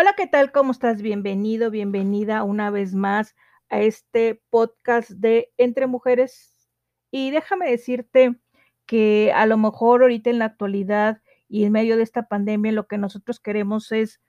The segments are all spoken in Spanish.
Hola, ¿qué tal? ¿Cómo estás? Bienvenido, bienvenida una vez más a este podcast de Entre Mujeres. Y déjame decirte que a lo mejor ahorita en la actualidad y en medio de esta pandemia lo que nosotros queremos es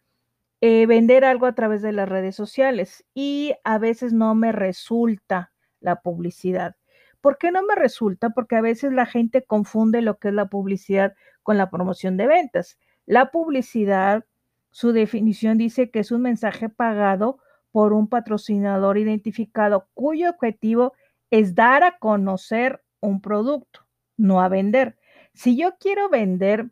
eh, vender algo a través de las redes sociales y a veces no me resulta la publicidad. ¿Por qué no me resulta? Porque a veces la gente confunde lo que es la publicidad con la promoción de ventas. La publicidad su definición dice que es un mensaje pagado por un patrocinador identificado cuyo objetivo es dar a conocer un producto, no a vender. Si yo quiero vender,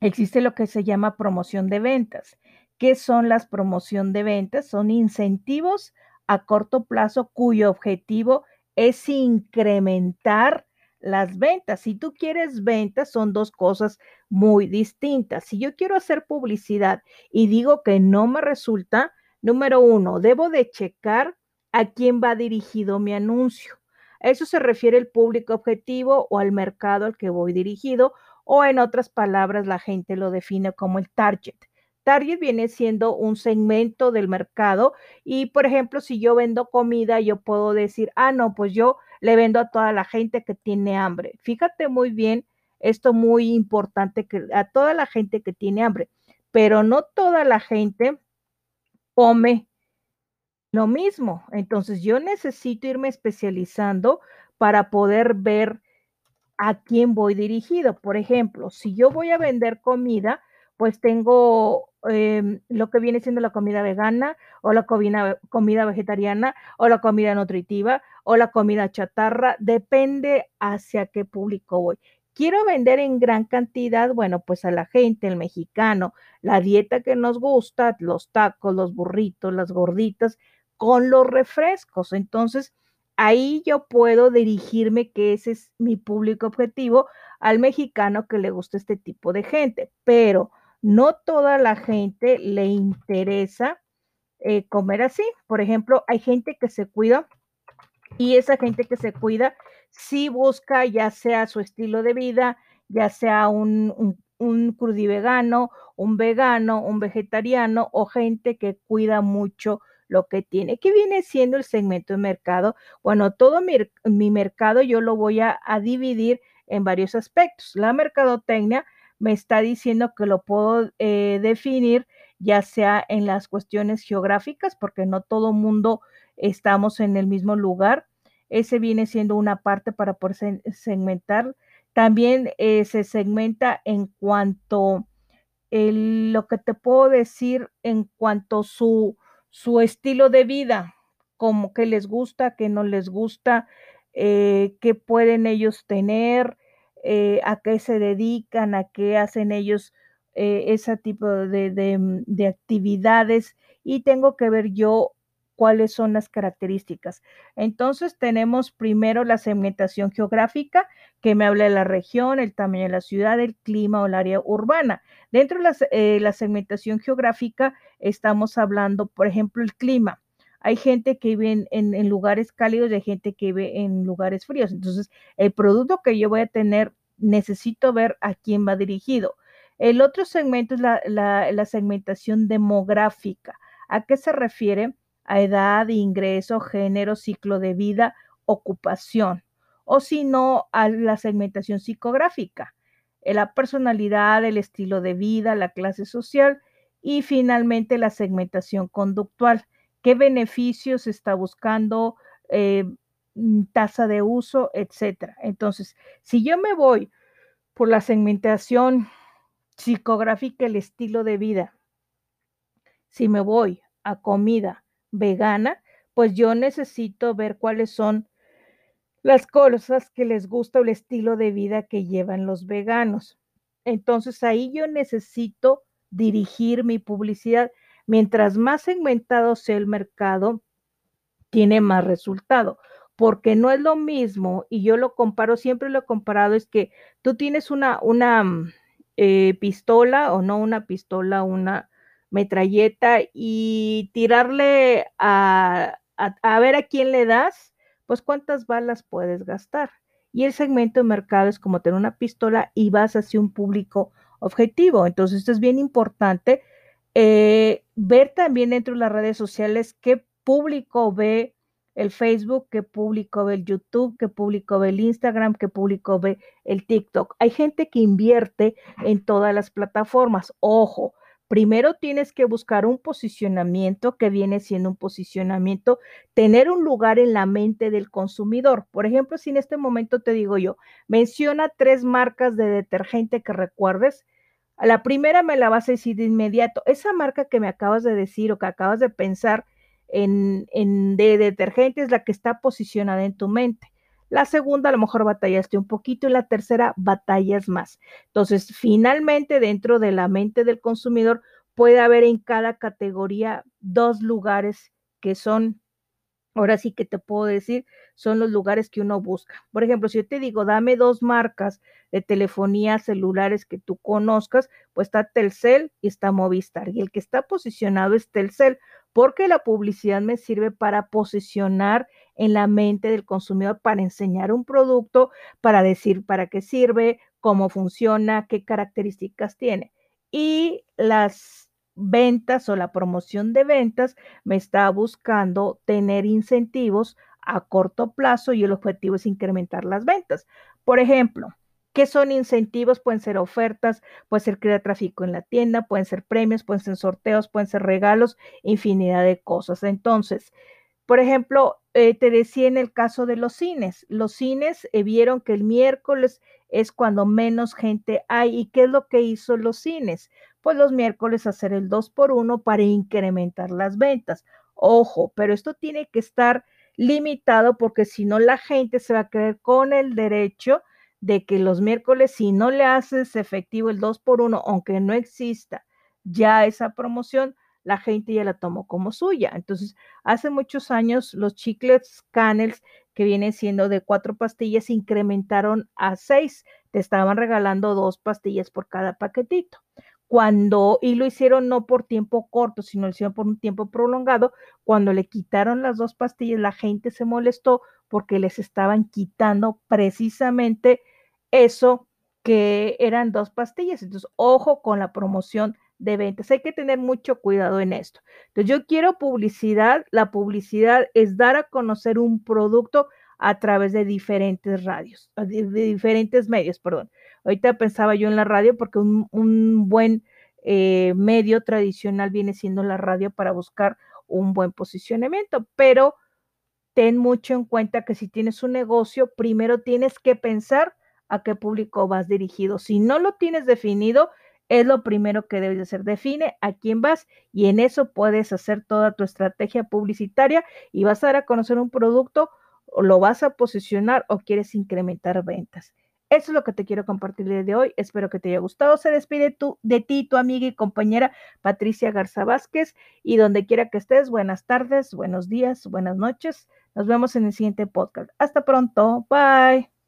existe lo que se llama promoción de ventas. ¿Qué son las promoción de ventas? Son incentivos a corto plazo cuyo objetivo es incrementar las ventas. Si tú quieres ventas, son dos cosas muy distintas. Si yo quiero hacer publicidad y digo que no me resulta, número uno, debo de checar a quién va dirigido mi anuncio. A eso se refiere el público objetivo o al mercado al que voy dirigido, o en otras palabras, la gente lo define como el target. Target viene siendo un segmento del mercado y, por ejemplo, si yo vendo comida, yo puedo decir, ah, no, pues yo le vendo a toda la gente que tiene hambre. Fíjate muy bien, esto muy importante, que a toda la gente que tiene hambre, pero no toda la gente come lo mismo. Entonces yo necesito irme especializando para poder ver a quién voy dirigido. Por ejemplo, si yo voy a vender comida, pues tengo em, lo que viene siendo la comida vegana o la comida, comida vegetariana o la comida nutritiva o la comida chatarra, depende hacia qué público voy. Quiero vender en gran cantidad, bueno, pues a la gente, el mexicano, la dieta que nos gusta, los tacos, los burritos, las gorditas, con los refrescos. Entonces, ahí yo puedo dirigirme, que ese es mi público objetivo, al mexicano que le gusta este tipo de gente. Pero no toda la gente le interesa eh, comer así. Por ejemplo, hay gente que se cuida y esa gente que se cuida sí busca ya sea su estilo de vida, ya sea un, un, un crudivegano, un vegano, un vegetariano o gente que cuida mucho lo que tiene. ¿Qué viene siendo el segmento de mercado? Bueno, todo mi, mercado yo lo voy a, a dividir en varios aspectos. La mercadotecnia me está diciendo que lo puedo eh, definir ya sea en las cuestiones geográficas, porque no todo mundo estamos en el mismo lugar. Ese viene siendo una parte para poder segmentar. También eh, se segmenta en cuanto lo que te puedo decir en cuanto su, su estilo de vida, como que les gusta, que no les gusta, eh, qué pueden ellos tener, eh, a qué se dedican, a qué hacen ellos eh, ese tipo de, mm, de, actividades y tengo que ver yo cuáles son las características. Entonces tenemos primero la segmentación geográfica que me habla de la región, el tamaño de la ciudad, el clima o el área urbana. Dentro de la, eh, la segmentación geográfica estamos hablando, por ejemplo, el clima hay gente que vive en, lugares cálidos y hay gente que vive en lugares fríos. Entonces, el producto que yo voy a tener, necesito ver a quién va dirigido. El otro segmento es la, segmentación demográfica. ¿A qué se refiere? A edad, ingreso, género, ciclo de vida, ocupación. O si no, a la segmentación psicográfica. La personalidad, el estilo de vida, la clase social y finalmente la segmentación conductual qué beneficios está buscando, eh, mm, tasa de uso, etcétera. Entonces, si yo me voy por la segmentación psicográfica, el estilo de vida, si me voy a comida vegana, pues yo necesito ver cuáles son las cosas que les gusta el estilo de vida que llevan los veganos. Entonces ahí yo necesito dirigir mi publicidad. Mientras más segmentado sea el mercado, tiene más resultado, porque no es lo mismo, y yo lo comparo, siempre lo he comparado, es que tú tienes una, una mm, eh, pistola o no una pistola, una metralleta y tirarle a, a ver a quién le das, pues cuántas balas puedes gastar. Y el segmento de mercado es como tener una pistola y vas hacia un público objetivo. Entonces, esto es bien importante Eh, ver también dentro de las redes sociales qué público ve el Facebook, qué público ve el YouTube, qué público ve el Instagram, qué público ve el TikTok. Hay gente que invierte en todas las plataformas. Ojo, primero tienes que buscar un posicionamiento que viene siendo un posicionamiento, tener un lugar en la mente del consumidor. Por ejemplo, si en este momento te digo yo, menciona tres marcas de detergente que recuerdes, la primera me la vas a decir de inmediato. Esa marca que me acabas de decir o que acabas de pensar en, en de detergente es la que está posicionada en tu mente. La segunda a lo mejor batallaste un poquito y la tercera batallas más. Entonces, finalmente dentro de la mente del consumidor puede haber en cada categoría dos lugares que son ahora sí que te puedo decir, son los lugares que uno busca. Por ejemplo, si yo te digo, dame dos marcas de telefonía celulares que tú conozcas, pues está Telcel y está Movistar. Y el que está posicionado es Telcel, porque la publicidad me sirve para posicionar en la mente del consumidor, para enseñar un producto, para decir para qué sirve, cómo funciona, qué características tiene. Y las ventas o la promoción de ventas me está buscando tener incentivos a corto plazo y el objetivo es incrementar las ventas. Por ejemplo, ¿qué son incentivos? Pueden ser ofertas, puede ser crear tráfico en la tienda, pueden ser premios, pueden ser sorteos, pueden ser regalos, infinidad de cosas. Entonces, por ejemplo, eh, te decía en el caso de los cines, los cines eh, vieron que el miércoles es cuando menos gente hay. ¿Y qué es lo que hizo los cines? Pues los miércoles hacer el 2 por 1 para incrementar las ventas. Ojo, pero esto tiene que estar limitado porque si no la gente se va a creer con el derecho de que los miércoles si no le haces efectivo el 2 por 1 aunque no exista ya esa promoción, la gente ya la tomó como suya. Entonces, hace muchos años los chiclets Canels, que vienen siendo de cuatro pastillas, incrementaron a seis. Te estaban regalando dos pastillas por cada paquetito. Cuando, y lo hicieron no por tiempo corto, sino lo hicieron por un tiempo prolongado, cuando le quitaron las dos pastillas, la gente se molestó porque les estaban quitando precisamente eso que eran dos pastillas. Entonces, ojo con la promoción de ventas. Hay que tener mucho cuidado en esto. Entonces, yo quiero publicidad. La publicidad es dar a conocer un producto a través de diferentes radios, de, diferentes medios, perdón. Ahorita pensaba yo en la radio porque un, buen eh, medio tradicional viene siendo la radio para buscar un buen posicionamiento, pero ten mucho en cuenta que si tienes un negocio, primero tienes que pensar a qué público vas dirigido. Si no lo tienes definido, es lo primero que debes hacer. Define a quién vas y en eso puedes hacer toda tu estrategia publicitaria y vas a dar a conocer un producto, o lo vas a posicionar o quieres incrementar ventas. Eso es lo que te quiero compartir de hoy. Espero que te haya gustado. Se despide tu, de ti, tu amiga y compañera Patricia Garza Vázquez. Y donde quiera que estés, buenas tardes, buenos días, buenas noches. Nos vemos en el siguiente podcast. Hasta pronto. Bye.